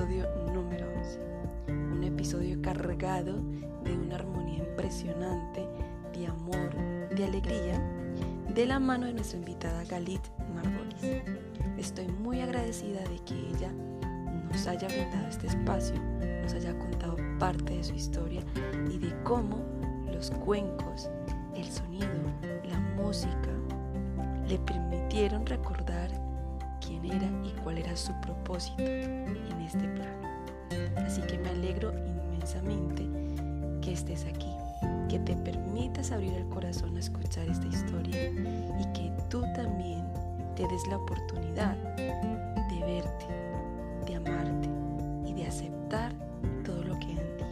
episodio número 11. Un episodio cargado de una armonía impresionante, de amor, de alegría, de la mano de nuestra invitada Galit Marbolis. Estoy muy agradecida de que ella nos haya brindado este espacio, nos haya contado parte de su historia y de cómo los cuencos, el sonido, la música, le permitieron recordar quién era y cuál era su propósito este plano. Así que me alegro inmensamente que estés aquí, que te permitas abrir el corazón a escuchar esta historia y que tú también te des la oportunidad de verte, de amarte y de aceptar todo lo que hay en ti,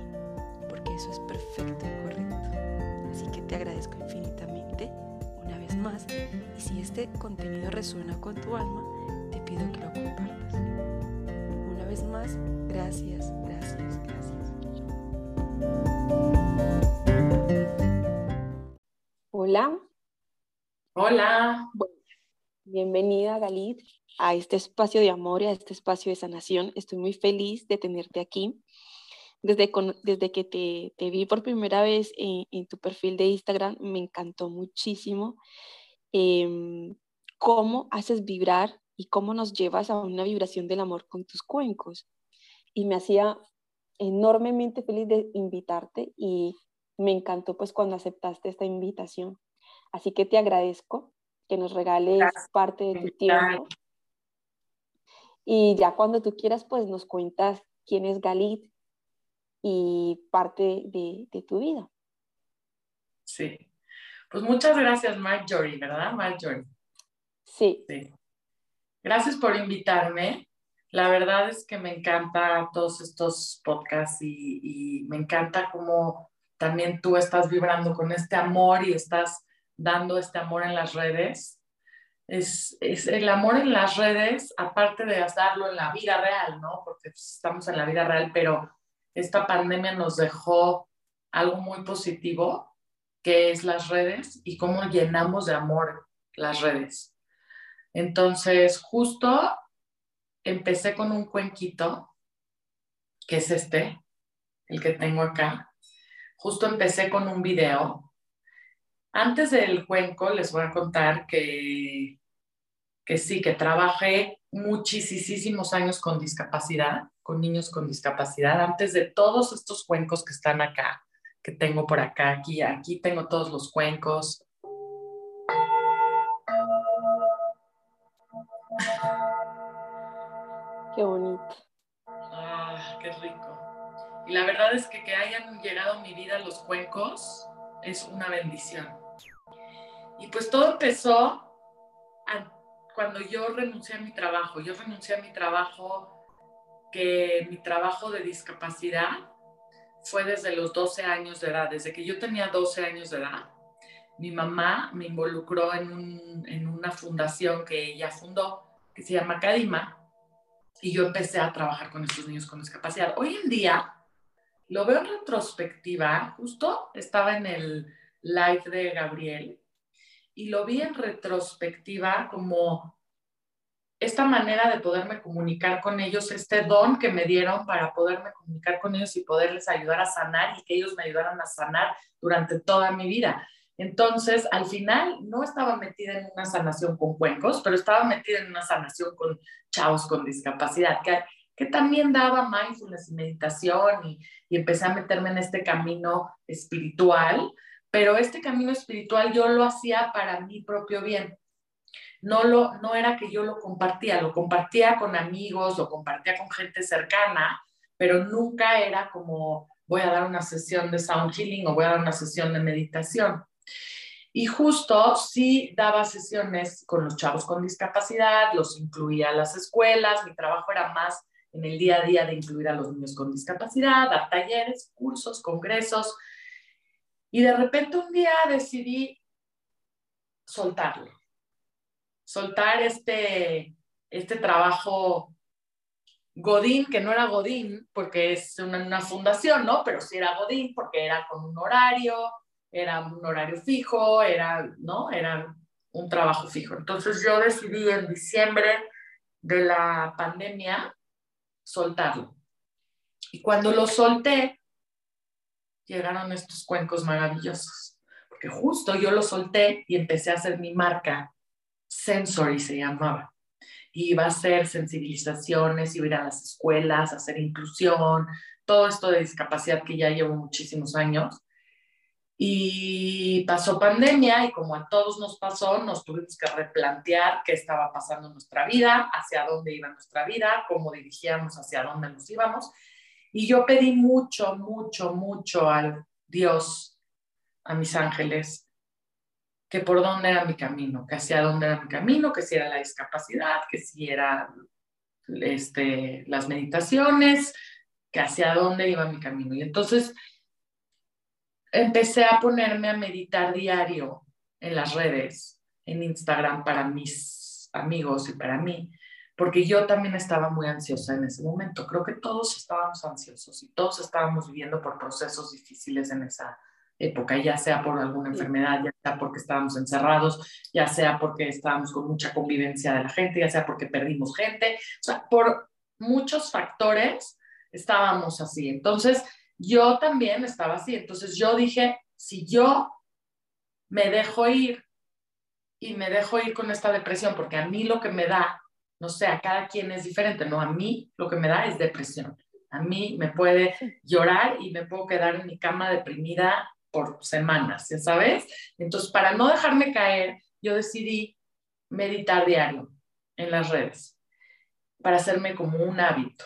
porque eso es perfecto y correcto. Así que te agradezco infinitamente una vez más y si este contenido resuena con tu alma, te pido que lo compartas. Más, gracias, gracias, gracias. Hola. Hola. bienvenida, Galit, a este espacio de amor y a este espacio de sanación. Estoy muy feliz de tenerte aquí. Desde, desde que te, te, vi por primera vez en, en, tu perfil de Instagram, me encantó muchísimo eh, cómo haces vibrar y cómo nos llevas a una vibración del amor con tus cuencos. Y me hacía enormemente feliz de invitarte y me encantó pues cuando aceptaste esta invitación. Así que te agradezco que nos regales parte de tu tiempo. Y ya cuando tú quieras pues nos cuentas quién es Galit y parte de, de tu vida. Sí. Pues muchas gracias Marjorie, ¿verdad Marjorie? Sí. sí. Gracias por invitarme. La verdad es que me encanta todos estos podcasts y, me encanta cómo también tú estás vibrando con este amor y estás dando este amor en las redes. Es, es, el amor en las redes, aparte de darlo en la vida real, ¿no? Porque pues, estamos en la vida real, pero esta pandemia nos dejó algo muy positivo, que es las redes y cómo llenamos de amor las redes. Entonces, justo empecé con un cuenquito, que es este, el que tengo acá. Justo empecé con un video. Antes del cuenco les voy a contar que, que sí, que trabajé muchísimos años con discapacidad, con niños con discapacidad, antes de todos estos cuencos que están acá, que tengo por acá, aquí, aquí tengo todos los cuencos. Qué bonito. Ah, qué rico. Y la verdad es que que hayan llegado a mi vida los cuencos es una bendición. Y pues todo empezó cuando yo renuncié a mi trabajo. Yo renuncié a mi trabajo, que mi trabajo de discapacidad fue desde los 12 años de edad, desde que yo tenía 12 años de edad. Mi mamá me involucró en, en una fundación que ella fundó, que se llama Cadima, y yo empecé a trabajar con estos niños con discapacidad. Hoy en día lo veo en retrospectiva, justo estaba en el live de Gabriel y lo vi en retrospectiva como esta manera de poderme comunicar con ellos, este don que me dieron para poderme comunicar con ellos y poderles ayudar a sanar y que ellos me ayudaran a sanar durante toda mi vida. Entonces, al final, no estaba metida en una sanación con cuencos, pero estaba metida en una sanación con chavos con discapacidad, que, que también daba mindfulness y meditación y, y empecé a meterme en este camino espiritual, pero este camino espiritual yo lo hacía para mi propio bien. No, lo, no era que yo lo compartía, lo compartía con amigos, lo compartía con gente cercana, pero nunca era como voy a dar una sesión de sound healing o voy a dar una sesión de meditación. Y justo sí daba sesiones con los chavos con discapacidad, los incluía a las escuelas, mi trabajo era más en el día a día de incluir a los niños con discapacidad, dar talleres, cursos, congresos. Y de repente un día decidí soltarlo, soltar este, este trabajo Godín, que no era Godín porque es una, una fundación, ¿no? Pero sí era Godín porque era con un horario, era un horario fijo, era, ¿no? Era un trabajo fijo. Entonces yo decidí en diciembre de la pandemia soltarlo. Y cuando lo solté, llegaron estos cuencos maravillosos, porque justo yo lo solté y empecé a hacer mi marca, Sensory se llamaba. Iba a hacer sensibilizaciones, iba a ir a las escuelas, a hacer inclusión, todo esto de discapacidad que ya llevo muchísimos años. Y pasó pandemia y como a todos nos pasó, nos tuvimos que replantear qué estaba pasando en nuestra vida, hacia dónde iba nuestra vida, cómo dirigíamos, hacia dónde nos íbamos. Y yo pedí mucho, mucho, mucho al Dios, a mis ángeles, que por dónde era mi camino, que hacia dónde era mi camino, que si era la discapacidad, que si era este, las meditaciones, que hacia dónde iba mi camino. Y entonces empecé a ponerme a meditar diario en las redes, en Instagram para mis amigos y para mí, porque yo también estaba muy ansiosa en ese momento. Creo que todos estábamos ansiosos y todos estábamos viviendo por procesos difíciles en esa época, ya sea por alguna enfermedad, ya sea porque estábamos encerrados, ya sea porque estábamos con mucha convivencia de la gente, ya sea porque perdimos gente, o sea, por muchos factores estábamos así. Entonces, yo también estaba así. Entonces yo dije, si yo me dejo ir y me dejo ir con esta depresión, porque a mí lo que me da, no sé, a cada quien es diferente, ¿no? A mí lo que me da es depresión. A mí me puede llorar y me puedo quedar en mi cama deprimida por semanas, ¿ya sabes? Entonces, para no dejarme caer, yo decidí meditar diario en las redes, para hacerme como un hábito.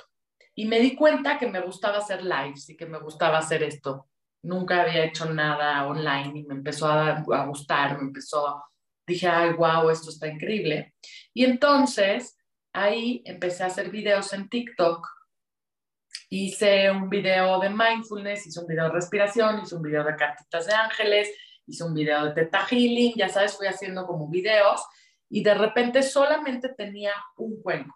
Y me di cuenta que me gustaba hacer lives y que me gustaba hacer esto. Nunca había hecho nada online y me empezó a, a gustar, me empezó, dije, ay, wow, esto está increíble. Y entonces ahí empecé a hacer videos en TikTok. Hice un video de mindfulness, hice un video de respiración, hice un video de cartitas de ángeles, hice un video de teta healing, ya sabes, fui haciendo como videos y de repente solamente tenía un cuenco.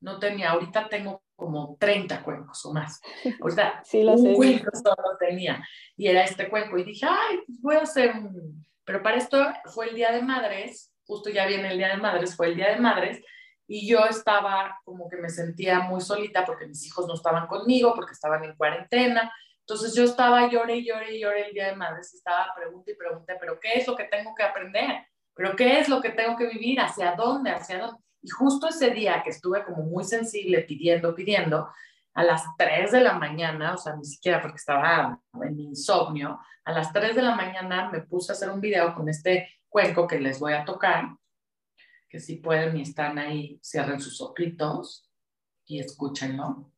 No tenía, ahorita tengo como 30 cuencos o más. O sea, un cuenco solo tenía. Y era este cuenco. Y dije, ay, pues voy a hacer un... Pero para esto fue el Día de Madres, justo ya viene el Día de Madres, fue el Día de Madres, y yo estaba como que me sentía muy solita porque mis hijos no estaban conmigo, porque estaban en cuarentena. Entonces yo estaba lloré y lloré y lloré el Día de Madres, estaba pregunta y pregunta, pero ¿qué es lo que tengo que aprender? ¿Pero qué es lo que tengo que vivir? ¿Hacia dónde? ¿Hacia dónde? Y justo ese día que estuve como muy sensible pidiendo, pidiendo, a las 3 de la mañana, o sea, ni siquiera porque estaba en insomnio, a las 3 de la mañana me puse a hacer un video con este cuenco que les voy a tocar, que si pueden y están ahí, cierren sus ojitos y escúchenlo.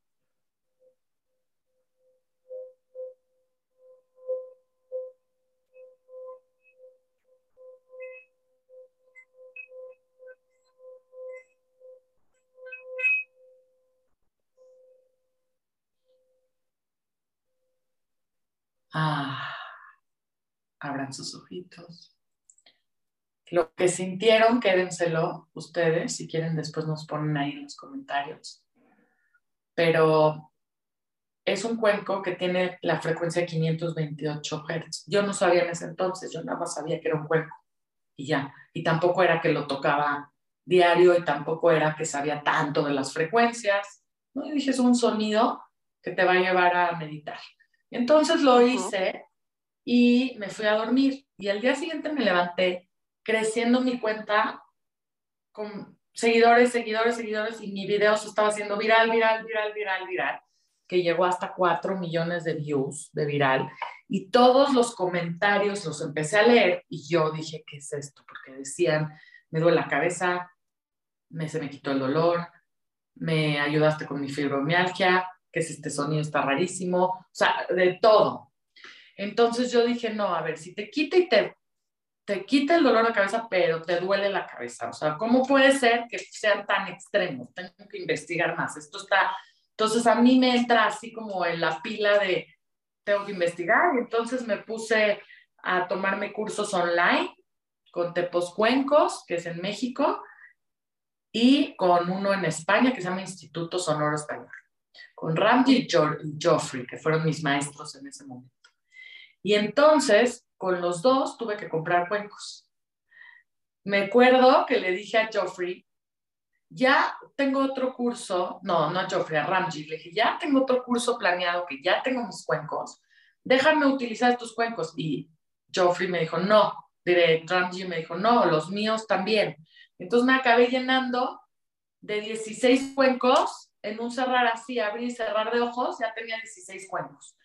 Ah, abran sus ojitos. Lo que sintieron, quédenselo ustedes, si quieren después nos ponen ahí en los comentarios. Pero es un cuenco que tiene la frecuencia de 528 Hz. Yo no sabía en ese entonces, yo nada más sabía que era un cuenco y ya. Y tampoco era que lo tocaba diario y tampoco era que sabía tanto de las frecuencias. ¿no? Y dije, es un sonido que te va a llevar a meditar. Entonces lo hice y me fui a dormir. Y al día siguiente me levanté creciendo mi cuenta con seguidores, seguidores, seguidores y mi video se estaba haciendo viral, viral, viral, viral, viral, que llegó hasta 4 millones de views de viral. Y todos los comentarios los empecé a leer y yo dije, ¿qué es esto? Porque decían, me duele la cabeza, me, se me quitó el dolor, me ayudaste con mi fibromialgia, que es este sonido está rarísimo, o sea, de todo. Entonces yo dije, no, a ver, si te quita y te, te quita el dolor de cabeza, pero te duele la cabeza, o sea, ¿cómo puede ser que sean tan extremos? Tengo que investigar más. Esto está, entonces a mí me entra así como en la pila de, tengo que investigar, y entonces me puse a tomarme cursos online con Tepos Cuencos, que es en México, y con uno en España que se llama Instituto Sonoro Español con Randy y Joffrey, que fueron mis maestros en ese momento. Y entonces, con los dos, tuve que comprar cuencos. Me acuerdo que le dije a Joffrey, ya tengo otro curso, no, no a Joffrey, a Ramji, le dije, ya tengo otro curso planeado, que ya tengo mis cuencos, déjame utilizar estos cuencos. Y Joffrey me dijo, no, de Ramji me dijo, no, los míos también. Entonces me acabé llenando de 16 cuencos, en un cerrar así, abrir y cerrar de ojos, ya tenía 16 cuencos.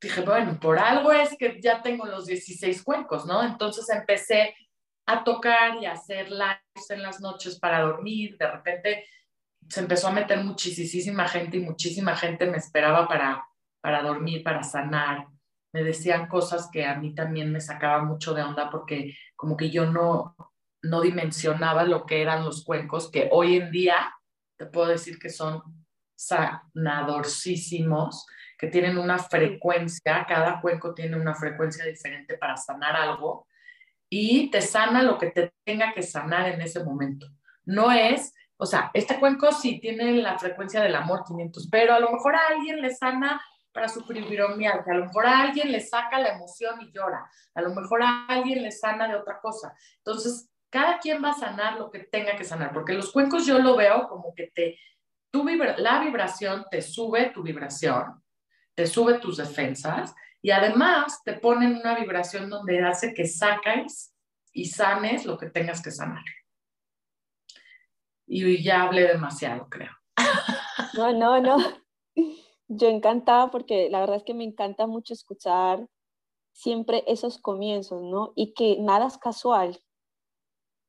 Dije, bueno, por algo es que ya tengo los 16 cuencos, ¿no? Entonces empecé a tocar y a hacer lives en las noches para dormir. De repente se empezó a meter muchísima gente y muchísima gente me esperaba para, para dormir, para sanar. Me decían cosas que a mí también me sacaban mucho de onda porque como que yo no, no dimensionaba lo que eran los cuencos, que hoy en día te puedo decir que son sanadorcísimos, que tienen una frecuencia, cada cuenco tiene una frecuencia diferente para sanar algo y te sana lo que te tenga que sanar en ese momento. No es, o sea, este cuenco sí tiene la frecuencia del amor 500, pero a lo mejor a alguien le sana para su fibromialgia, a lo mejor a alguien le saca la emoción y llora, a lo mejor a alguien le sana de otra cosa. Entonces, cada quien va a sanar lo que tenga que sanar, porque los cuencos yo lo veo como que te, tu la vibración te sube tu vibración, te sube tus defensas y además te ponen una vibración donde hace que saques y sanes lo que tengas que sanar. Y ya hablé demasiado, creo. No, no, no. Yo encantada porque la verdad es que me encanta mucho escuchar siempre esos comienzos, ¿no? Y que nada es casual.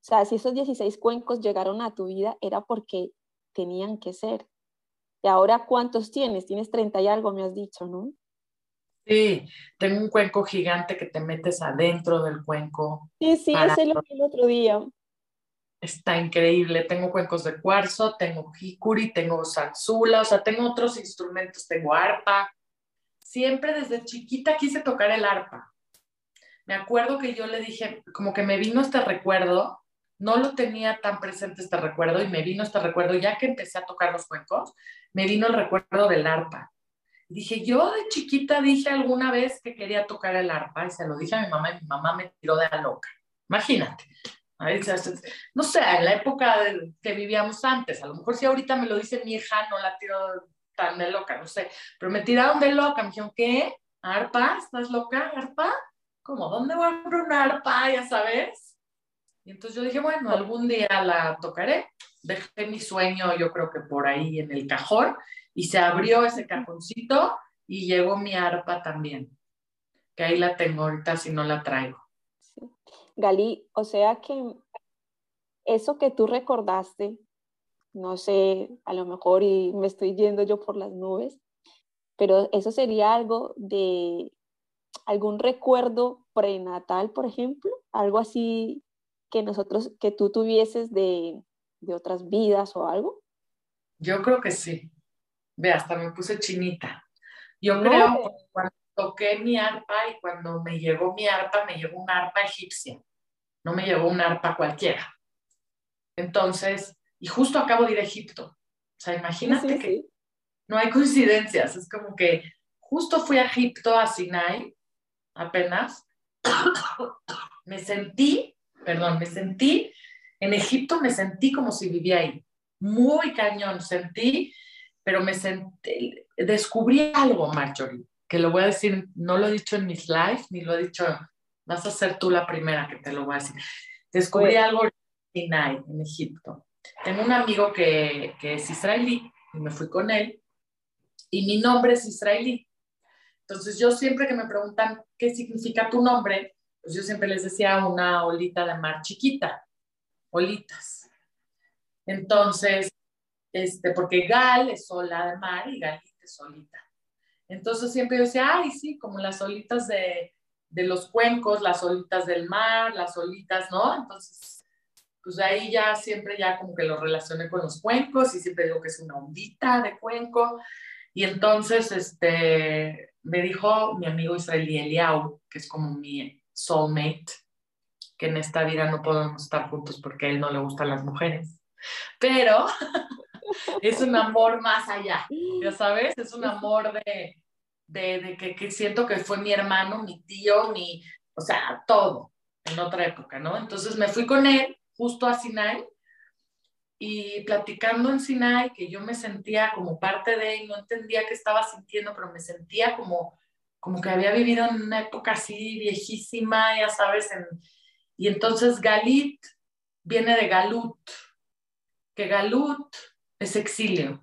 O sea, si esos 16 cuencos llegaron a tu vida era porque tenían que ser. Y ahora, ¿cuántos tienes? Tienes 30 y algo, me has dicho, ¿no? Sí, tengo un cuenco gigante que te metes adentro del cuenco. Sí, sí, ese lo vi el otro día. Está increíble. Tengo cuencos de cuarzo, tengo jicuri, tengo salsula, o sea, tengo otros instrumentos, tengo arpa. Siempre desde chiquita quise tocar el arpa. Me acuerdo que yo le dije, como que me vino este recuerdo, no lo tenía tan presente este recuerdo y me vino este recuerdo, ya que empecé a tocar los cuencos, me vino el recuerdo del arpa dije, yo de chiquita dije alguna vez que quería tocar el arpa y se lo dije a mi mamá y mi mamá me tiró de la loca. Imagínate. No sé, en la época que vivíamos antes, a lo mejor si ahorita me lo dice mi hija, no la tiro tan de loca, no sé, pero me tiraron de loca, me dijeron, ¿qué? ¿Arpa? ¿Estás loca? ¿Arpa? ¿Cómo? ¿Dónde voy a una arpa? Ya sabes. Y entonces yo dije, bueno, algún día la tocaré. Dejé mi sueño, yo creo que por ahí en el cajón, y se abrió ese cajoncito y llegó mi arpa también, que ahí la tengo ahorita si no la traigo. Gali, o sea que eso que tú recordaste, no sé, a lo mejor y me estoy yendo yo por las nubes, pero eso sería algo de algún recuerdo prenatal, por ejemplo, algo así que nosotros, que tú tuvieses de, de otras vidas o algo. Yo creo que sí. Ve, hasta me puse chinita. Yo creo que cuando toqué mi arpa y cuando me llegó mi arpa, me llegó una arpa egipcia, no me llegó una arpa cualquiera. Entonces, y justo acabo de ir a Egipto. O sea, imagínate que no hay coincidencias, es como que justo fui a Egipto, a Sinai, apenas. me sentí, perdón, me sentí, en Egipto me sentí como si vivía ahí. Muy cañón, sentí pero me senté, descubrí algo, Marjorie, que lo voy a decir, no lo he dicho en mis lives, ni lo he dicho, vas a ser tú la primera que te lo voy a decir. Descubrí algo en Sinai, en Egipto. Tengo un amigo que, que es israelí y me fui con él y mi nombre es israelí. Entonces yo siempre que me preguntan qué significa tu nombre, pues yo siempre les decía una olita de mar chiquita, olitas. Entonces, este, porque Gal es sola de mar y Galita es solita. Entonces siempre yo decía, ay, sí, como las olitas de, de los cuencos, las olitas del mar, las olitas, ¿no? Entonces, pues ahí ya siempre ya como que lo relacioné con los cuencos y siempre digo que es una ondita de cuenco. Y entonces, este, me dijo mi amigo israelí Eliau, que es como mi soulmate, que en esta vida no podemos estar juntos porque a él no le gustan las mujeres. Pero es un amor más allá, ya sabes, es un amor de, de, que, siento que fue mi hermano, mi tío, mi, o sea, todo en otra época, ¿no? Entonces me fui con él justo a Sinai y platicando en Sinai, que yo me sentía como parte de, y no entendía qué estaba sintiendo, pero me sentía como, como que había vivido en una época así viejísima, ya sabes, y entonces Galit viene de Galut, que Galut es exilio.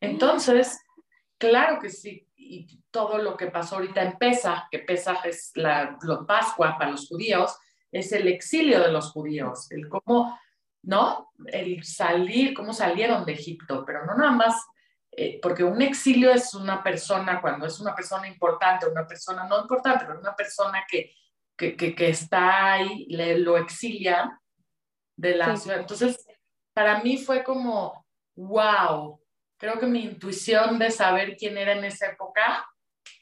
Entonces, claro que sí, y todo lo que pasó ahorita en Pesach, que Pesach es la, Pascua para los judíos, es el exilio de los judíos, el cómo, ¿no? El salir, cómo salieron de Egipto, pero no nada más, eh, porque un exilio es una persona, cuando es una persona importante, una persona no importante, pero una persona que, que, que, está ahí, le, lo exilia de la ciudad. Entonces, para mí fue como, wow, creo que mi intuición de saber quién era en esa época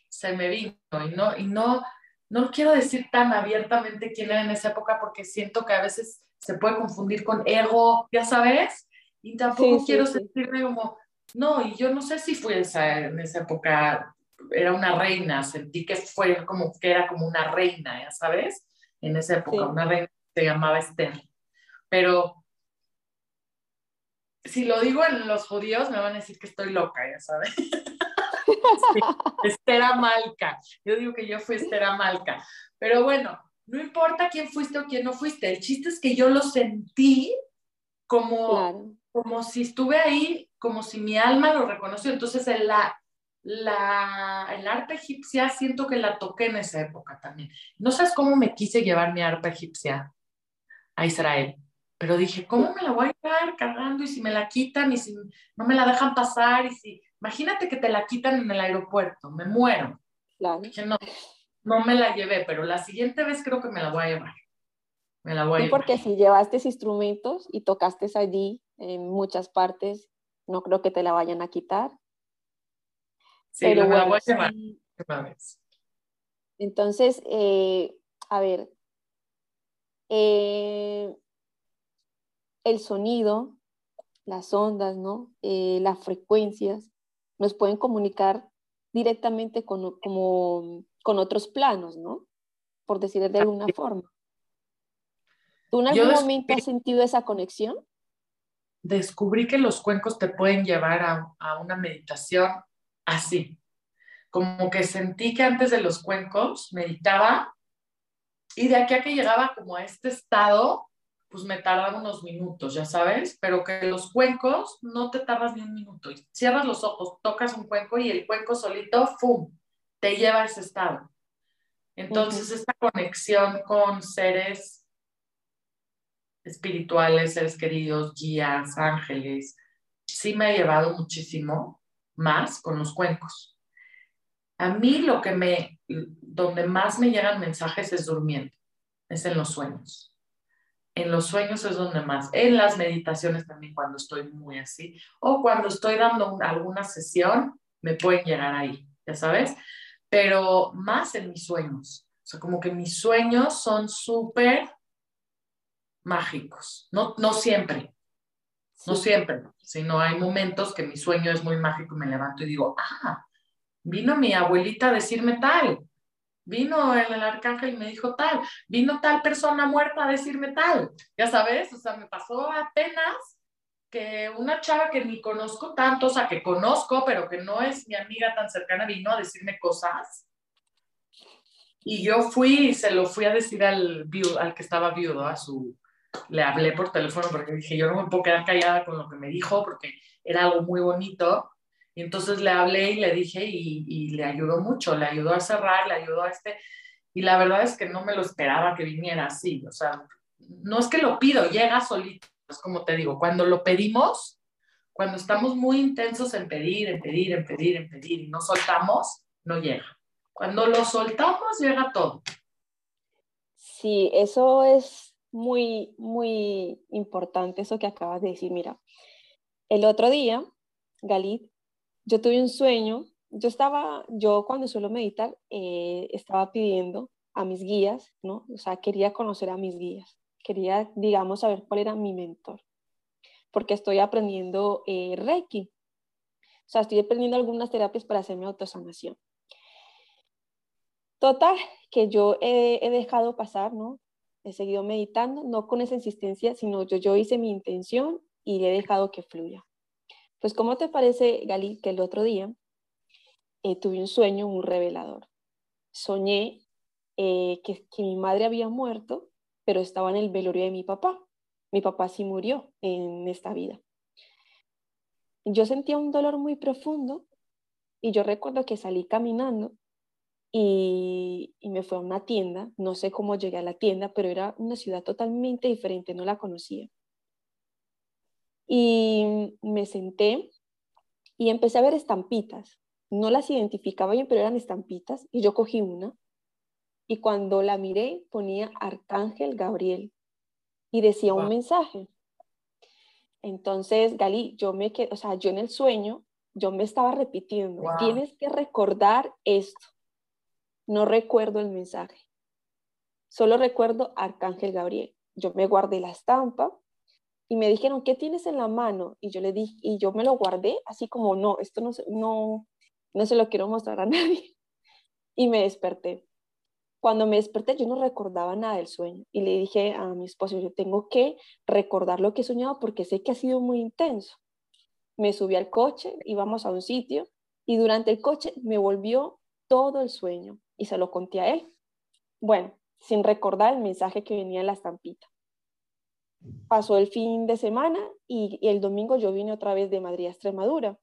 se me vino y no, y no, no quiero decir tan abiertamente quién era en esa época porque siento que a veces se puede confundir con ego, ya sabes, y tampoco quiero sentirme como, no, y yo no sé si fue esa, en esa época, era una reina, sentí que fue como que era como una reina, ya sabes, en esa época, una reina se llamaba Esther. Pero si lo digo en los judíos, me van a decir que estoy loca, ya sabes. Estera Malca. Yo digo que yo fui Estera Malca. Pero bueno, no importa quién fuiste o quién no fuiste. El chiste es que yo lo sentí como, como si estuve ahí, como si mi alma lo reconoció. Entonces, en la, la, el arpa egipcia siento que la toqué en esa época también. No sabes cómo me quise llevar mi arpa egipcia a Israel. Pero dije, ¿cómo me la voy a llevar cargando? Y si me la quitan y si no me la dejan pasar y si, imagínate que te la quitan en el aeropuerto, me muero. Claro. Dije, no, no me la llevé, pero la siguiente vez creo que me la voy a llevar. Me la voy a llevar. porque si llevaste instrumentos y tocaste allí en muchas partes, no creo que te la vayan a quitar. Sí, pero la voy a llevar. Entonces, eh, a ver, eh, el sonido, las ondas, ¿no? Eh, las frecuencias, nos pueden comunicar directamente con, como, con otros planos, ¿no? Por decir de alguna forma. ¿Tú en algún momento has sentido esa conexión? Descubrí que los cuencos te pueden llevar a, a una meditación así. Como que sentí que antes de los cuencos meditaba y de aquí a que llegaba como a este estado pues me tardaba unos minutos, ya sabes, pero que los cuencos no te tardas ni un minuto. Cierras los ojos, tocas un cuenco y el cuenco solito, ¡fum!, te lleva a ese estado. Entonces, esta conexión con seres espirituales, seres queridos, guías, ángeles, sí me ha llevado muchísimo más con los cuencos. A mí lo que me, donde más me llegan mensajes es durmiendo, es en los sueños en los sueños es donde más, en las meditaciones también cuando estoy muy así, o cuando estoy dando alguna sesión, me pueden llegar ahí, ya sabes, pero más en mis sueños. O sea, como que mis sueños son súper mágicos, no, no siempre, no siempre, sino hay momentos que mi sueño es muy mágico me levanto y digo, ah, vino mi abuelita a decirme tal, Vino el, arcángel y me dijo tal, vino tal persona muerta a decirme tal, ya sabes, o sea, me pasó apenas que una chava que ni conozco tanto, o sea, que conozco, pero que no es mi amiga tan cercana, vino a decirme cosas. Y yo fui y se lo fui a decir al, al que estaba viudo, a su, le hablé por teléfono porque dije, yo no me puedo quedar callada con lo que me dijo porque era algo muy bonito. Y entonces le hablé y le dije y, le ayudó mucho, le ayudó a cerrar, le ayudó a este. Y la verdad es que no me lo esperaba que viniera así. O sea, no es que lo pido, llega solito. Es como te digo, cuando lo pedimos, cuando estamos muy intensos en pedir, en pedir, en pedir, en pedir y no soltamos, no llega. Cuando lo soltamos, llega todo. Sí, eso es muy, muy importante, eso que acabas de decir. Mira, el otro día, Galit yo tuve un sueño, yo estaba, yo cuando suelo meditar, eh, estaba pidiendo a mis guías, ¿no? O sea, quería conocer a mis guías, quería, digamos, saber cuál era mi mentor, porque estoy aprendiendo eh, Reiki. O sea, estoy aprendiendo algunas terapias para hacerme autosanación. Total, que yo he, he dejado pasar, ¿no? He seguido meditando, no con esa insistencia, sino yo, yo hice mi intención y he dejado que fluya. Pues, ¿cómo te parece, Gali, que el otro día eh, tuve un sueño muy revelador? Soñé eh, que, que mi madre había muerto, pero estaba en el velorio de mi papá. Mi papá sí murió en esta vida. Yo sentía un dolor muy profundo y yo recuerdo que salí caminando y, me fui a una tienda, no sé cómo llegué a la tienda, pero era una ciudad totalmente diferente, no la conocía. Y me senté y empecé a ver estampitas. No las identificaba bien, pero eran estampitas y yo cogí una y cuando la miré ponía Arcángel Gabriel y decía un mensaje. Entonces, Gali, yo me quedé, o sea, yo en el sueño, yo me estaba repitiendo, tienes que recordar esto no recuerdo el mensaje. Solo recuerdo Arcángel Gabriel. Yo me guardé la estampa y me dijeron, ¿qué tienes en la mano? Y yo le dije, y yo me lo guardé así como, no, esto no, no, no se lo quiero mostrar a nadie. Y me desperté. Cuando me desperté yo no recordaba nada del sueño y le dije a mi esposo, yo tengo que recordar lo que he soñado porque sé que ha sido muy intenso. Me subí al coche, íbamos a un sitio y durante el coche me volvió todo el sueño y se lo conté a él. Bueno, sin recordar el mensaje que venía en la estampita. Pasó el fin de semana y, el domingo yo vine otra vez de Madrid a Extremadura.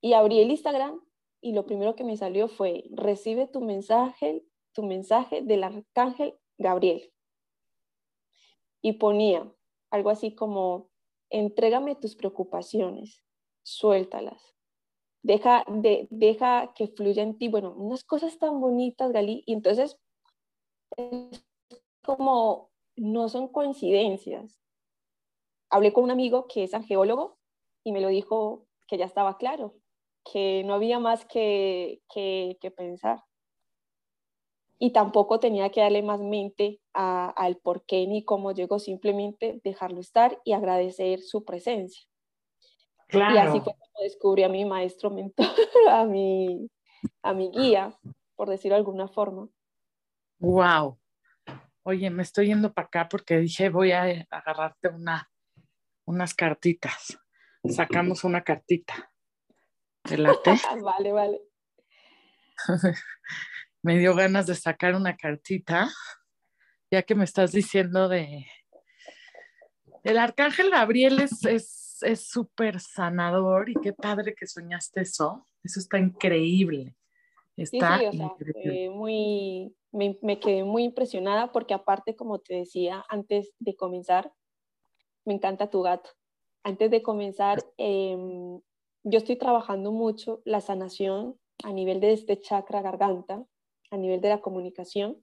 Y abrí el Instagram y lo primero que me salió fue, recibe tu mensaje, tu mensaje del arcángel Gabriel. Y ponía algo así como, entrégame tus preocupaciones, suéltalas, deja, de, deja que fluya en ti, bueno, unas cosas tan bonitas, Gali, y entonces es como, no son coincidencias. Hablé con un amigo que es angeólogo y me lo dijo que ya estaba claro, que no había más que, que, pensar. Y tampoco tenía que darle más mente al por qué ni cómo llegó, simplemente dejarlo estar y agradecer su presencia. Y así fue como descubrí a mi maestro mentor, a mi, a mi guía, por decirlo de alguna forma. Wow. Oye, me estoy yendo para acá porque dije voy a agarrarte una, unas cartitas. Sacamos una cartita. ¿Te late? vale, vale. me dio ganas de sacar una cartita, ya que me estás diciendo de... El arcángel Gabriel es, es es súper sanador y qué padre que soñaste eso. Eso está increíble. Está sí, sí, muy, me, quedé muy impresionada porque aparte, como te decía antes de comenzar, me encanta tu gato. Antes de comenzar, em, yo estoy trabajando mucho la sanación a nivel de este chakra garganta, a nivel de la comunicación,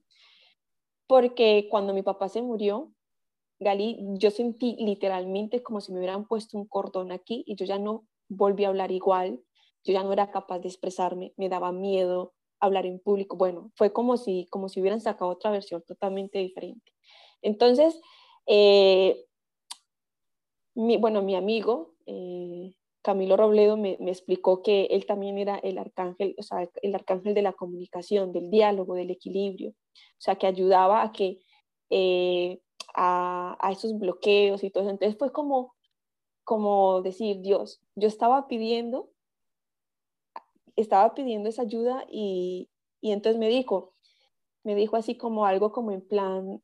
porque cuando mi papá se murió, Gali, yo sentí literalmente como si me hubieran puesto un cordón aquí y yo ya no volví a hablar igual, yo ya no era capaz de expresarme, me daba miedo hablar en público. Bueno, fue como si, como si hubieran sacado otra versión totalmente diferente. Entonces, eh, mi, bueno, mi amigo eh, Camilo Robledo me, explicó que él también era el arcángel, o sea, el arcángel de la comunicación, del diálogo, del equilibrio, o sea, que ayudaba a que eh, a, esos bloqueos y todo eso. Entonces fue como, como decir, Dios, yo estaba pidiendo, estaba pidiendo esa ayuda y, y entonces me dijo, me dijo así como algo como en plan,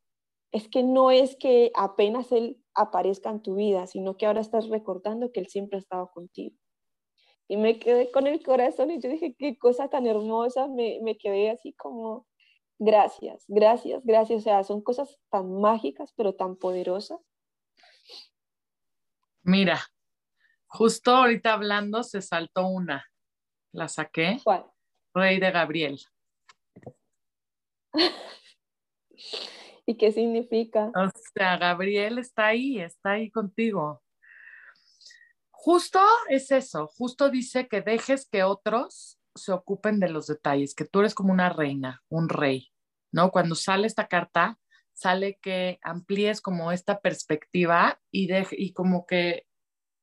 es que no es que apenas Él aparezca en tu vida, sino que ahora estás recordando que Él siempre ha estado contigo. Y me quedé con el corazón y yo dije, qué cosa tan hermosa, me, me quedé así como, Gracias, gracias, gracias. O sea, son cosas tan mágicas, pero tan poderosas. Mira, justo ahorita hablando se saltó una. La saqué. ¿Cuál? Rey de Gabriel. ¿Y qué significa? O sea, Gabriel está ahí, está ahí contigo. Justo es eso, justo dice que dejes que otros se ocupen de los detalles, que tú eres como una reina, un rey, ¿no? Cuando sale esta carta, sale que amplíes como esta perspectiva y, de, y como que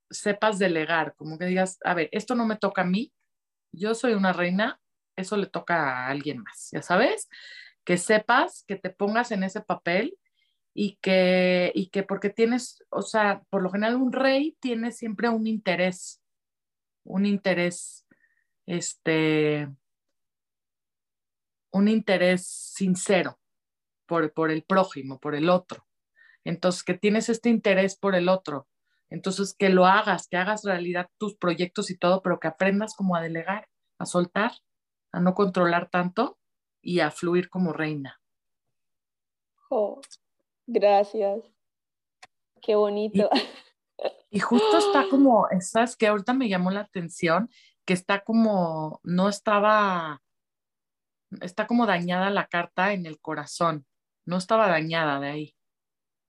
sepas delegar, como que digas, a ver, esto no me toca a mí, yo soy una reina, eso le toca a alguien más, ya sabes. que sepas, que te pongas en ese papel y que, y que porque tienes, o sea, por lo general un rey tiene siempre un interés, un interés, este, un interés sincero por, por el prójimo, por el otro. Entonces, que tienes este interés por el otro. Entonces, que lo hagas, que hagas realidad tus proyectos y todo, pero que aprendas como a delegar, a soltar, a no controlar tanto y a fluir como reina. Oh, gracias. Qué bonito. Y, y justo está como, ¿sabes que Ahorita me llamó la atención que está como, no estaba, está como dañada la carta en el corazón, no estaba dañada de ahí.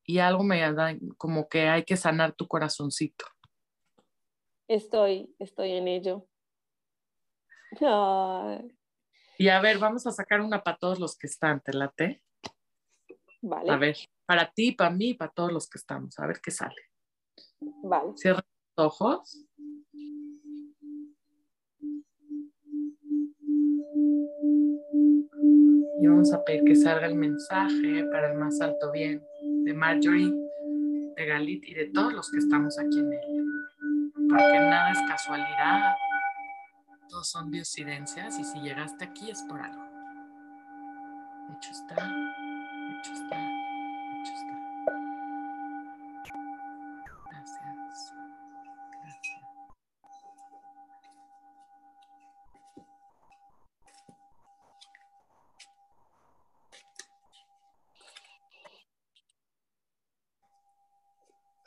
Y algo me da como que hay que sanar tu corazoncito. Estoy, estoy en ello. Y a ver, vamos a sacar una para todos los que están, ¿te late? Vale. A ver, para ti, para mí, para todos los que estamos, a ver qué sale. Vale. Cierra los ojos. Y vamos a pedir que salga el mensaje para el más alto bien de Marjorie, de Galit y de todos los que estamos aquí en él. Porque nada es casualidad, todos son diosidencias y si llegaste aquí es por algo. Hecho está, hecho está,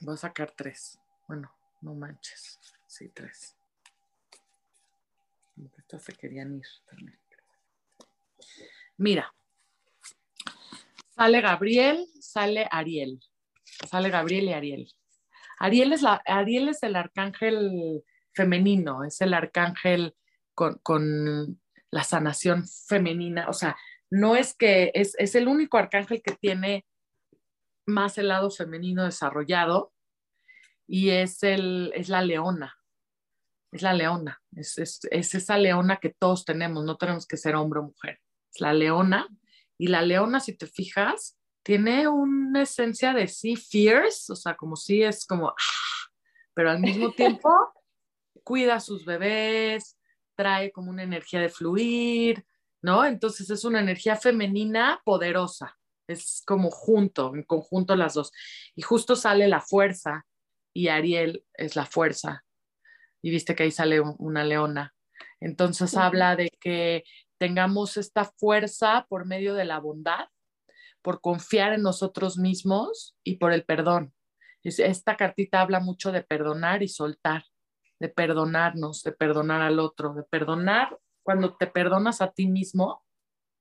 Voy a sacar tres. Bueno, no manches. Sí, tres. Estas se querían ir también. Mira, sale Gabriel, sale Ariel. Sale Gabriel y Ariel. Ariel es, la, Ariel es el arcángel femenino, es el arcángel con, con la sanación femenina. O sea, no es que es, es el único arcángel que tiene más el lado femenino desarrollado y es, el, es la leona, es la leona, es, es, es, esa leona que todos tenemos, no tenemos que ser hombre o mujer, es la leona y la leona, si te fijas, tiene una esencia de sí fierce, o sea, como si es como, ¡ah! pero al mismo tiempo cuida a sus bebés, trae como una energía de fluir, ¿no? Entonces es una energía femenina poderosa, es como junto, en conjunto las dos. Y justo sale la fuerza y Ariel es la fuerza. Y viste que ahí sale una leona. Entonces habla de que tengamos esta fuerza por medio de la bondad, por confiar en nosotros mismos y por el perdón. Esta cartita habla mucho de perdonar y soltar, de perdonarnos, de perdonar al otro, de perdonar. Cuando te perdonas a ti mismo,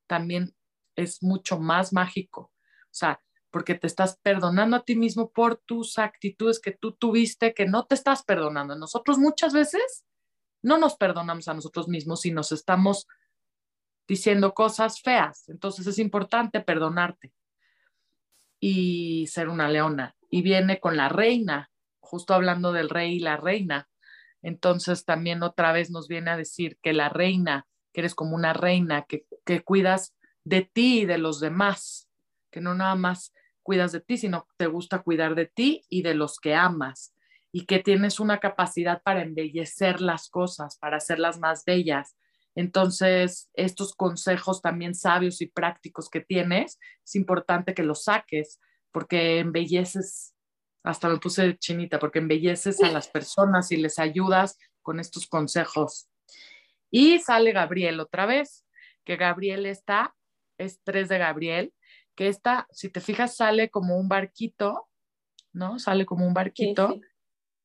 también es mucho más mágico. O sea, porque te estás perdonando a ti mismo por tus actitudes que tú tuviste que no te estás perdonando. Nosotros muchas veces no nos perdonamos a nosotros mismos y nos estamos diciendo cosas feas. Entonces es importante perdonarte y ser una leona. Y viene con la reina, justo hablando del rey y la reina. Entonces también otra vez nos viene a decir que la reina, que eres como una reina, que, que cuidas de ti y de los demás, que no nada más cuidas de ti, sino te gusta cuidar de ti y de los que amas y que tienes una capacidad para embellecer las cosas, para hacerlas más bellas. Entonces, estos consejos también sabios y prácticos que tienes, es importante que los saques porque embelleces, hasta me puse chinita, porque embelleces a las personas y les ayudas con estos consejos. Y sale Gabriel otra vez, que Gabriel está, es tres de Gabriel, que esta, si te fijas, sale como un barquito, ¿no? Sale como un barquito. Sí, sí.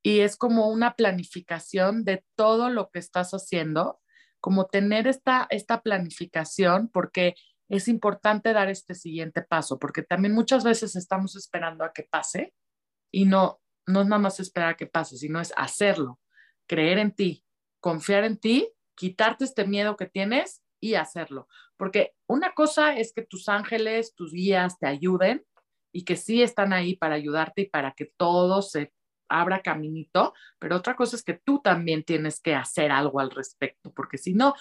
Y es como una planificación de todo lo que estás haciendo, como tener esta, esta planificación, porque es importante dar este siguiente paso, porque también muchas veces estamos esperando a que pase y no, no es nada más esperar a que pase, sino es hacerlo, creer en ti, confiar en ti, quitarte este miedo que tienes y hacerlo. Porque una cosa es que tus ángeles, tus guías te ayuden y que sí están ahí para ayudarte y para que todo se abra caminito, pero otra cosa es que tú también tienes que hacer algo al respecto, porque si no,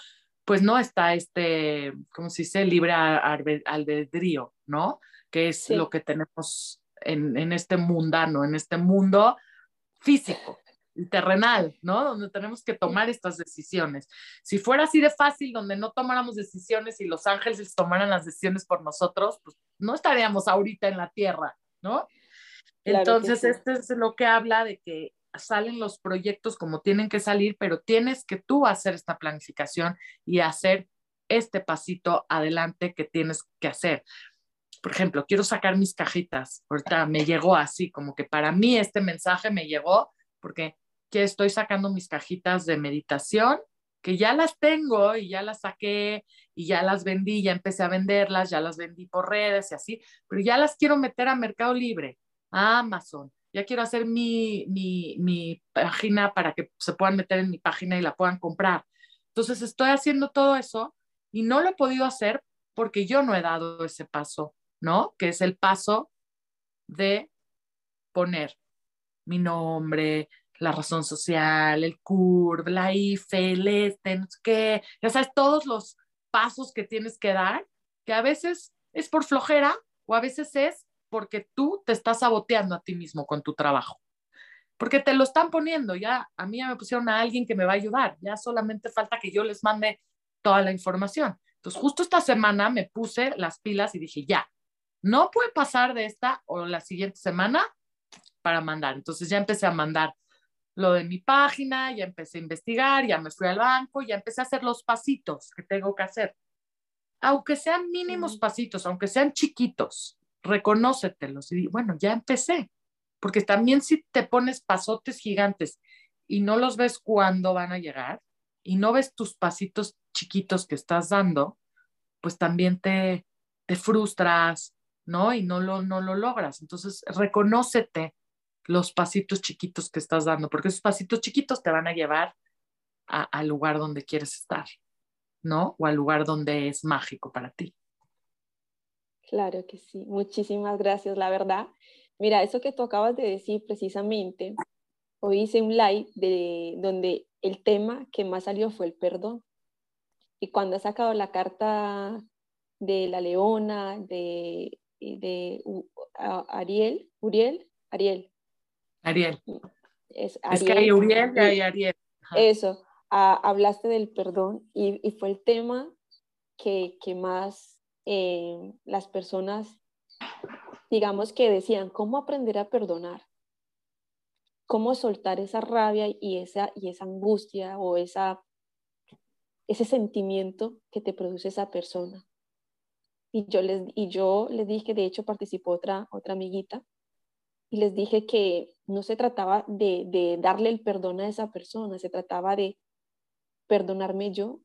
pues no está este, ¿cómo se dice? Libre albedrío, ¿no? Que es lo que tenemos en, en este mundano, en este mundo físico y terrenal, ¿no? Donde tenemos que tomar estas decisiones. Si fuera así de fácil, donde no tomáramos decisiones y los ángeles tomaran las decisiones por nosotros, pues no estaríamos ahorita en la tierra, ¿no? Entonces, este es lo que habla de que salen los proyectos como tienen que salir, pero tienes que tú hacer esta planificación y hacer este pasito adelante que tienes que hacer. Por ejemplo, quiero sacar mis cajitas. Ahorita me llegó así, como que para mí este mensaje me llegó porque que estoy sacando mis cajitas de meditación, que ya las tengo y ya las saqué y ya las vendí, ya empecé a venderlas, ya las vendí por redes y así, pero ya las quiero meter a Mercado Libre, a Amazon. Ya quiero hacer mi, mi, mi página para que se puedan meter en mi página y la puedan comprar. Entonces estoy haciendo todo eso y no lo he podido hacer porque yo no he dado ese paso, ¿no? Que es el paso de poner mi nombre, la razón social, el CURB, la IFE, el ESTE, no sé qué, ya sabes, todos los pasos que tienes que dar, que a veces es por flojera o a veces es porque tú te estás saboteando a ti mismo con tu trabajo. Porque te lo están poniendo, ya a mí ya me pusieron a alguien que me va a ayudar, ya solamente falta que yo les mande toda la información. Entonces, justo esta semana me puse las pilas y dije, ya, no puede pasar de esta o la siguiente semana para mandar. Entonces ya empecé a mandar lo de mi página, ya empecé a investigar, ya me fui al banco, ya empecé a hacer los pasitos que tengo que hacer. Aunque sean mínimos pasitos, aunque sean chiquitos, reconócetelos y bueno, ya empecé. Porque también si te pones pasotes gigantes y no los ves cuándo van a llegar y no ves tus pasitos chiquitos que estás dando, pues también te, te frustras, ¿no? Y no lo, no lo logras. Entonces, reconócete los pasitos chiquitos que estás dando, porque esos pasitos chiquitos te van a llevar al lugar donde quieres estar, ¿no? O al lugar donde es mágico para ti. Claro que sí, muchísimas gracias, la verdad. Mira, eso que tú acabas de decir precisamente, hoy hice un live de, donde el tema que más salió fue el perdón. Y cuando he sacado la carta de la leona, de, de Ariel, Uriel, Ariel, Ariel. Es, que hay Uriel y hay Ariel. Eso, hablaste del perdón y, y, fue el tema que, que más eh, las personas, digamos que decían, ¿cómo aprender a perdonar? ¿Cómo soltar esa rabia y esa, y esa angustia o esa, ese sentimiento que te produce esa persona? Y yo les, y yo les dije, de hecho participó otra, otra amiguita, y les dije que no se trataba de, darle el perdón a esa persona, se trataba de perdonarme yo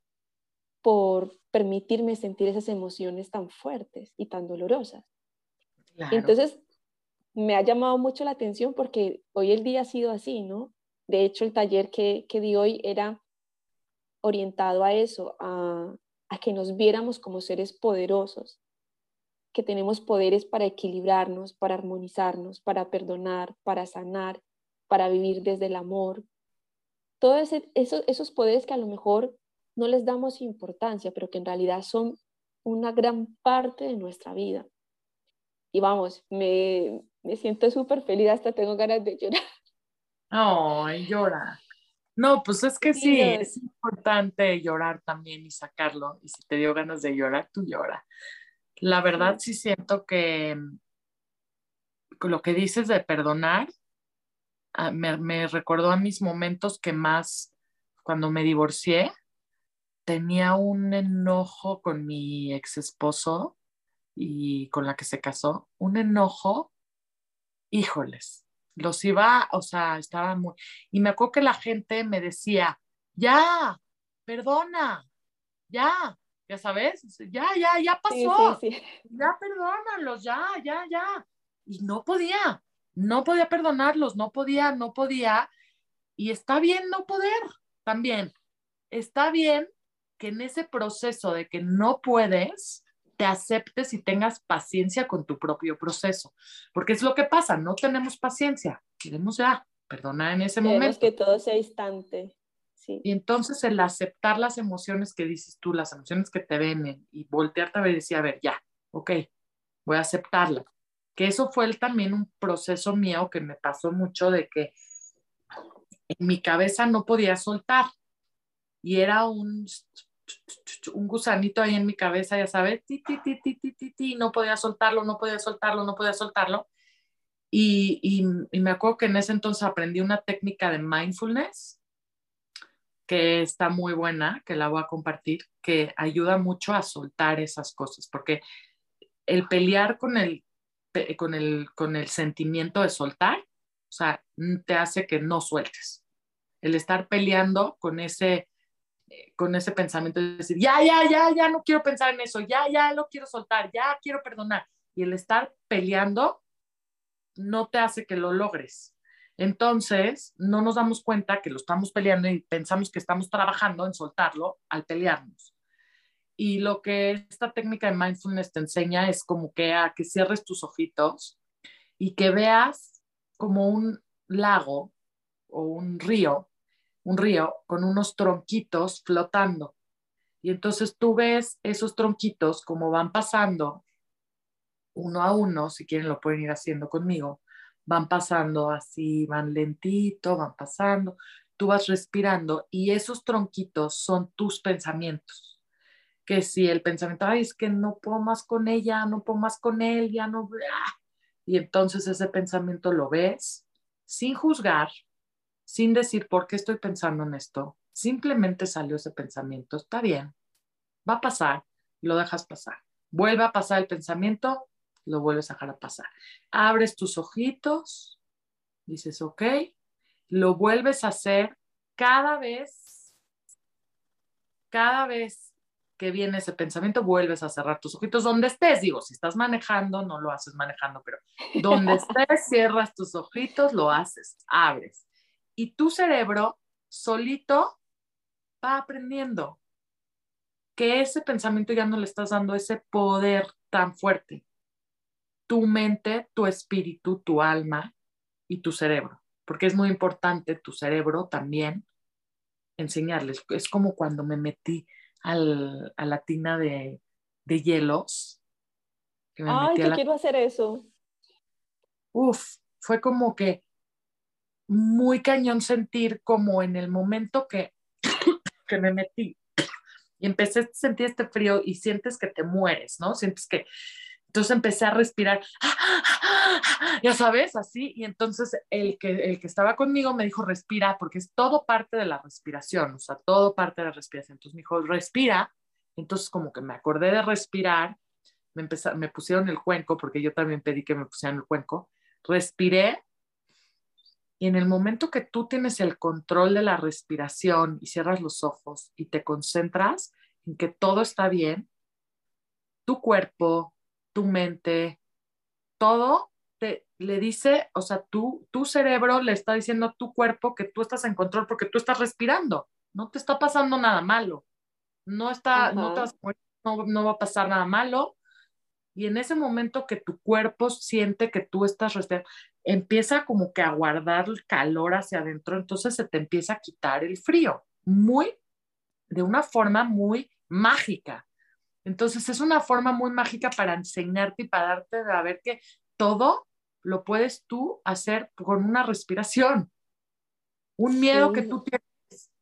por permitirme sentir esas emociones tan fuertes y tan dolorosas. Entonces, me ha llamado mucho la atención porque hoy el día ha sido así, ¿no? De hecho, el taller que, que di hoy era orientado a eso, a, a que nos viéramos como seres poderosos, que tenemos poderes para equilibrarnos, para armonizarnos, para perdonar, para sanar, para vivir desde el amor. Todos esos, esos poderes que a lo mejor no les damos importancia, pero que en realidad son una gran parte de nuestra vida. Y vamos, me, me siento súper feliz, hasta tengo ganas de llorar. Ay, llora. No, pues es que sí, es importante llorar también y sacarlo. Y si te dio ganas de llorar, tú llora. La verdad sí siento que mm, lo que dices de perdonar ah, me, recordó a mis momentos que más, cuando me divorcié, tenía un enojo con mi ex esposo y con la que se casó, un enojo, híjoles, los iba, o sea, estaba muy... Y me acuerdo que la gente me decía, ya, perdona, ya, ya sabes, ya, ya, ya pasó, ya perdónalos, ya, ya, ya. Y no podía, no podía perdonarlos, no podía, no podía. Y está bien no poder también. Está bien que en ese proceso de que no puedes, te aceptes y tengas paciencia con tu propio proceso. Porque es lo que pasa, no tenemos paciencia, queremos ya perdonar en ese Queremos momento. que todo sea instante. Y entonces el aceptar las emociones que dices tú, las emociones que te ven y voltearte a ver y decir, a ver, ya, ok, voy a aceptarla. Que eso fue también un proceso mío que me pasó mucho de que en mi cabeza no podía soltar. Y era un, un gusanito ahí en mi cabeza, ya sabes, ti, ti, ti, ti, ti, ti, ti, no podía soltarlo, no podía soltarlo, no podía soltarlo. Y, y, me acuerdo que en ese entonces aprendí una técnica de mindfulness que está muy buena, que la voy a compartir, que ayuda mucho a soltar esas cosas, porque el pelear con el, con el, con el sentimiento de soltar, o sea, te hace que no sueltes. El estar peleando con ese, eh, con ese pensamiento de decir, ya, ya, ya, ya no quiero pensar en eso, ya, ya lo quiero soltar, ya quiero perdonar. Y el estar peleando no te hace que lo logres. Entonces, no nos damos cuenta que lo estamos peleando y pensamos que estamos trabajando en soltarlo al pelearnos. Y lo que esta técnica de mindfulness te enseña es como que a que cierres tus ojitos y que veas como un lago o un río, un río con unos tronquitos flotando. Y entonces tú ves esos tronquitos como van pasando uno a uno, si quieren lo pueden ir haciendo conmigo, van pasando así, van lentito, van pasando, tú vas respirando y esos tronquitos son tus pensamientos. Que si el pensamiento, ay, es que no puedo más con ella, no puedo más con él, ya no, ah", y entonces ese pensamiento lo ves sin juzgar, sin decir por qué estoy pensando en esto, simplemente salió ese pensamiento, está bien, va a pasar, lo dejas pasar. Vuelve a pasar el pensamiento, lo vuelves a dejar pasar. Abres tus ojitos, dices, ok, lo vuelves a hacer cada vez, cada vez que viene ese pensamiento, vuelves a cerrar tus ojitos donde estés. Digo, si estás manejando, no lo haces manejando, pero donde estés, cierras tus ojitos, lo haces, abres. Y tu cerebro solito va aprendiendo que ese pensamiento ya no le estás dando ese poder tan fuerte tu mente, tu espíritu, tu alma y tu cerebro, porque es muy importante tu cerebro también enseñarles. Es como cuando me metí al, a la tina de, de hielos. Ay, yo quiero hacer eso. Uf, fue como que muy cañón sentir como en el momento que, que me metí y empecé a sentir este frío y sientes que te mueres, ¿no? Sientes que entonces empecé a respirar, ya sabes, así, y entonces el que, el que estaba conmigo me dijo, respira, porque es todo parte de la respiración, o sea, todo parte de la respiración. Entonces me dijo, respira, entonces como que me acordé de respirar, me, empezó, me pusieron el cuenco, porque yo también pedí que me pusieran el cuenco, respiré, y en el momento que tú tienes el control de la respiración y cierras los ojos y te concentras en que todo está bien, tu cuerpo, tu mente, todo te, le dice, o sea, tú, tu cerebro le está diciendo a tu cuerpo que tú estás en control porque tú estás respirando, no te está pasando nada malo, no, está, no, no, va a pasar nada malo. Y en ese momento que tu cuerpo siente que tú estás respirando, empieza como que a guardar el calor hacia adentro, entonces se te empieza a quitar el frío, muy, de una forma muy mágica. Entonces es una forma muy mágica para enseñarte y para darte a ver que todo lo puedes tú hacer con una respiración. Un miedo que tú tienes,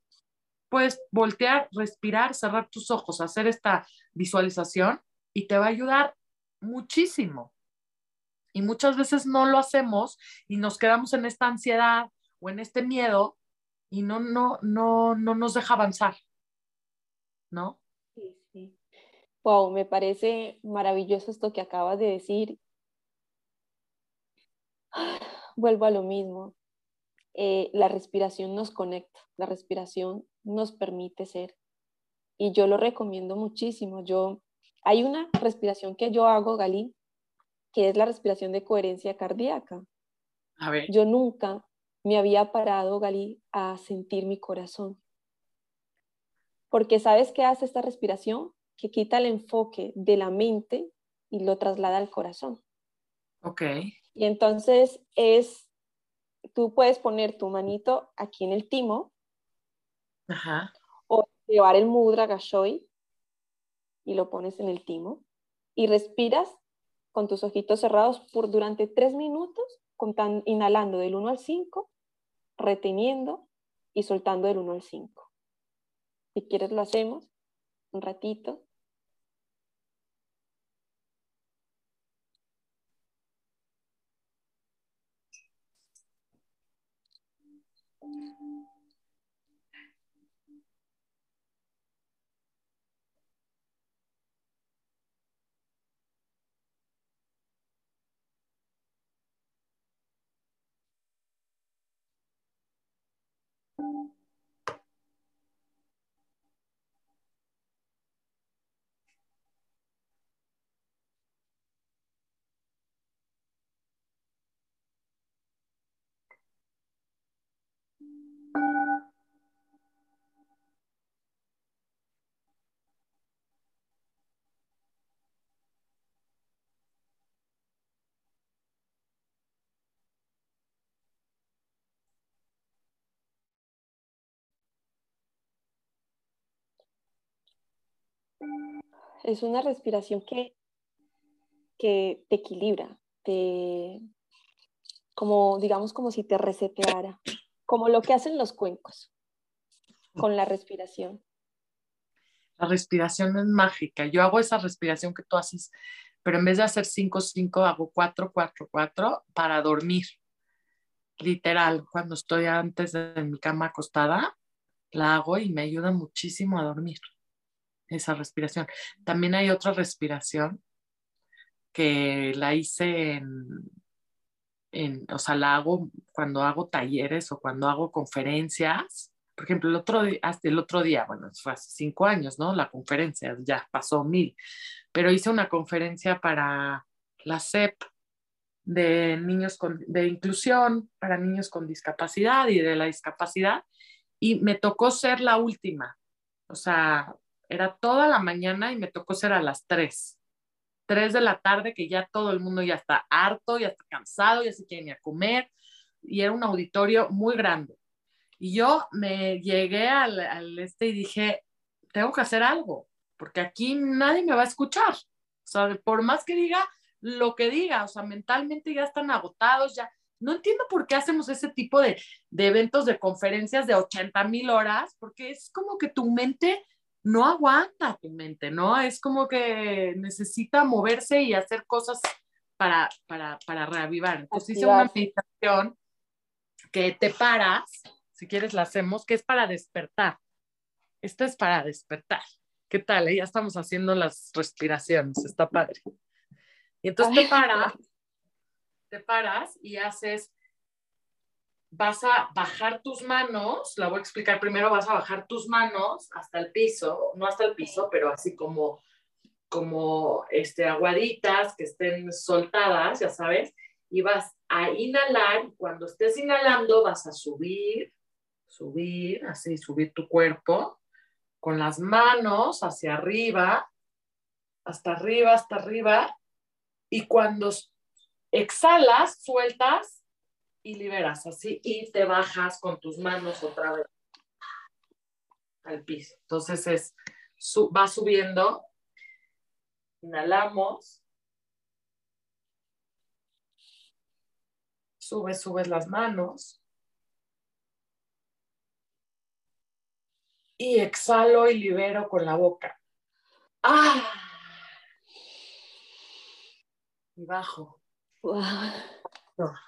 puedes voltear, respirar, cerrar tus ojos, hacer esta visualización y te va a ayudar muchísimo. Y muchas veces no lo hacemos y nos quedamos en esta ansiedad o en este miedo y no, no, no, no nos deja avanzar. ¿No? Wow, me parece maravilloso esto que acabas de decir. Vuelvo a lo mismo. Eh, la respiración nos conecta, la respiración nos permite ser. Y yo lo recomiendo muchísimo. Yo, hay una respiración que yo hago, Galí, que es la respiración de coherencia cardíaca. A ver. Yo nunca me había parado, Galí, a sentir mi corazón. Porque ¿sabes qué hace esta respiración? Que quita el enfoque de la mente y lo traslada al corazón. Ok. Y entonces es, tú puedes poner tu manito aquí en el timo Ajá. O llevar el mudra gashoy y lo pones en el timo y respiras con tus ojitos cerrados por durante tres minutos, inhalando del 1 al 5, reteniendo y soltando del 1 al 5. Si quieres lo hacemos un ratito. Es una respiración que, que te equilibra, te, como digamos como si te reseteara, como lo que hacen los cuencos con la respiración. La respiración es mágica. Yo hago esa respiración que tú haces, pero en vez de hacer 5-5, hago 4-4-4 para dormir. Literal, cuando estoy antes de mi cama acostada, la hago y me ayuda muchísimo a dormir esa respiración. También hay otra respiración que la hice en, en, o sea, la hago cuando hago talleres o cuando hago conferencias. Por ejemplo, el otro, hasta el otro día, bueno, fue hace cinco años, ¿no? La conferencia, ya pasó mil, pero hice una conferencia para la CEP de niños con, de inclusión para niños con discapacidad y de la discapacidad y me tocó ser la última. O sea, era toda la mañana y me tocó ser a las 3. 3 de la tarde que ya todo el mundo ya está harto, ya está cansado, ya se quiere ir a comer y era un auditorio muy grande. Y yo me llegué al, al este y dije, tengo que hacer algo, porque aquí nadie me va a escuchar. O sea, por más que diga lo que diga, o sea, mentalmente ya están agotados, ya. No entiendo por qué hacemos ese tipo de, de eventos, de conferencias de 80 mil horas, porque es como que tu mente no aguanta tu mente, ¿no? Es como que necesita moverse y hacer cosas para, para, para reavivar. Entonces hice una meditación que te paras, si quieres la hacemos, que es para despertar. Esto es para despertar. ¿Qué tal? Eh? Ya estamos haciendo las respiraciones, está padre. Y entonces te paras, te paras y haces vas a bajar tus manos, la voy a explicar primero, vas a bajar tus manos hasta el piso, no hasta el piso, pero así como, como este, aguaditas que estén soltadas, ya sabes, y vas a inhalar, cuando estés inhalando vas a subir, subir, así, subir tu cuerpo con las manos hacia arriba, hasta arriba, hasta arriba, y cuando exhalas, sueltas y liberas así y te bajas con tus manos otra vez al piso. Entonces es, va subiendo, inhalamos, subes, subes las manos y exhalo y libero con la boca. ¡Ah! Y bajo.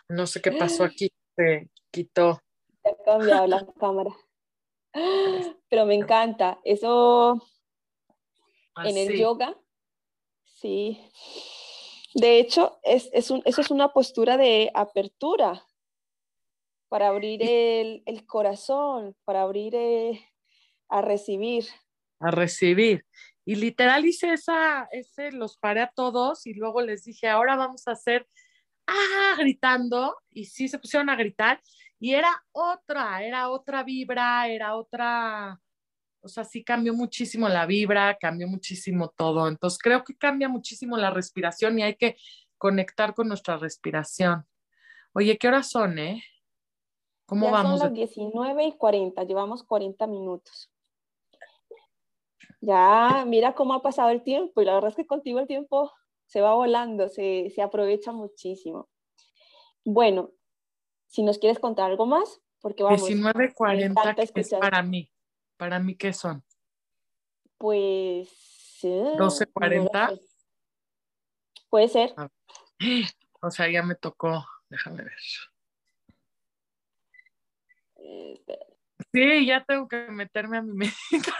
No, sé qué pasó aquí, se quitó. Se ha cambiado la cámara. Pero me encanta. Eso en el yoga, sí. De hecho, es, eso es una postura de apertura para abrir el, corazón, para abrir eh, a recibir. A recibir. Y literal hice esa, ese, los paré a todos y luego les dije, ahora vamos a hacer ¡ah! gritando y sí se pusieron a gritar y era otra, era otra vibra, era otra, o sea, sí cambió muchísimo la vibra, cambió muchísimo todo. Entonces creo que cambia muchísimo la respiración y hay que conectar con nuestra respiración. Oye, ¿qué horas son, eh? ¿Cómo ya vamos? Son las 19 y 40, llevamos 40 minutos. Ya, mira cómo ha pasado el tiempo y la verdad es que contigo el tiempo se va volando, se, se aprovecha muchísimo. Bueno, si nos quieres contar algo más, porque vamos. 19.40 es para mí. ¿Para mí qué son? Pues. Eh, 12.40. Puede ser. O sea, ya me tocó. Déjame ver. Eh, sí, ya tengo que meterme a mi meditación.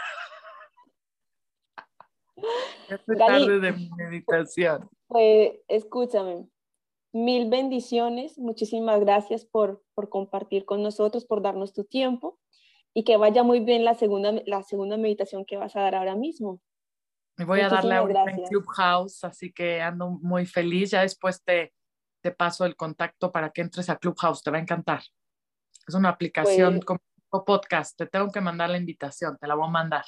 Tarde de meditación. Pues escúchame. Mil bendiciones. Muchísimas gracias por, por compartir con nosotros, por darnos tu tiempo y que vaya muy bien la segunda, la segunda meditación que vas a dar ahora mismo. Me voy a darle ahorita en Clubhouse, así que ando muy feliz. Ya después te, te paso el contacto para que entres a Clubhouse, te va a encantar. Es una aplicación pues, como podcast, te tengo que mandar la invitación, te la voy a mandar.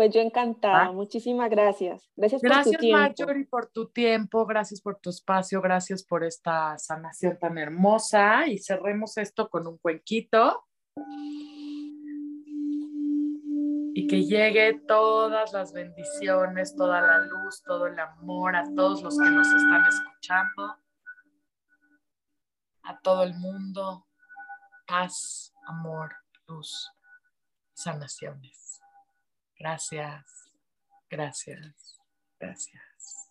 Pues yo encantada, ¿Ah? muchísimas gracias. Gracias, gracias por tu tiempo. Marjorie, por tu tiempo, gracias por tu espacio, gracias por esta sanación tan hermosa y cerremos esto con un cuenquito y que llegue todas las bendiciones, toda la luz, todo el amor a todos los que nos están escuchando, a todo el mundo, paz, amor, luz, sanaciones. Gracias, gracias, gracias.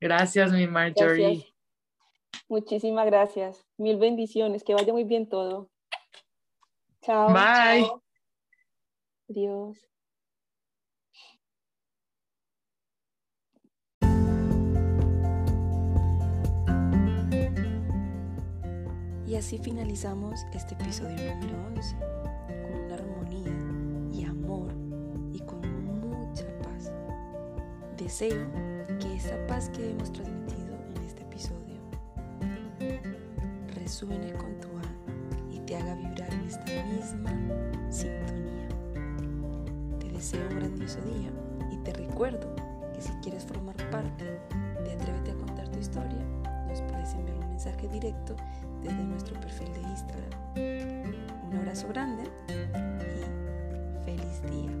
Gracias, mi Marjorie. Muchísimas gracias. Mil bendiciones. Que vaya muy bien todo. Chao. Bye. Dios. Y así finalizamos este episodio número 11 Deseo que esa paz que hemos transmitido en este episodio resuene con tu alma y te haga vibrar en esta misma sintonía deseo un grandioso día y te recuerdo que si quieres formar parte de Atrévete a contar tu historia, nos puedes enviar un mensaje directo desde nuestro perfil de Instagram. Un abrazo grande y feliz día.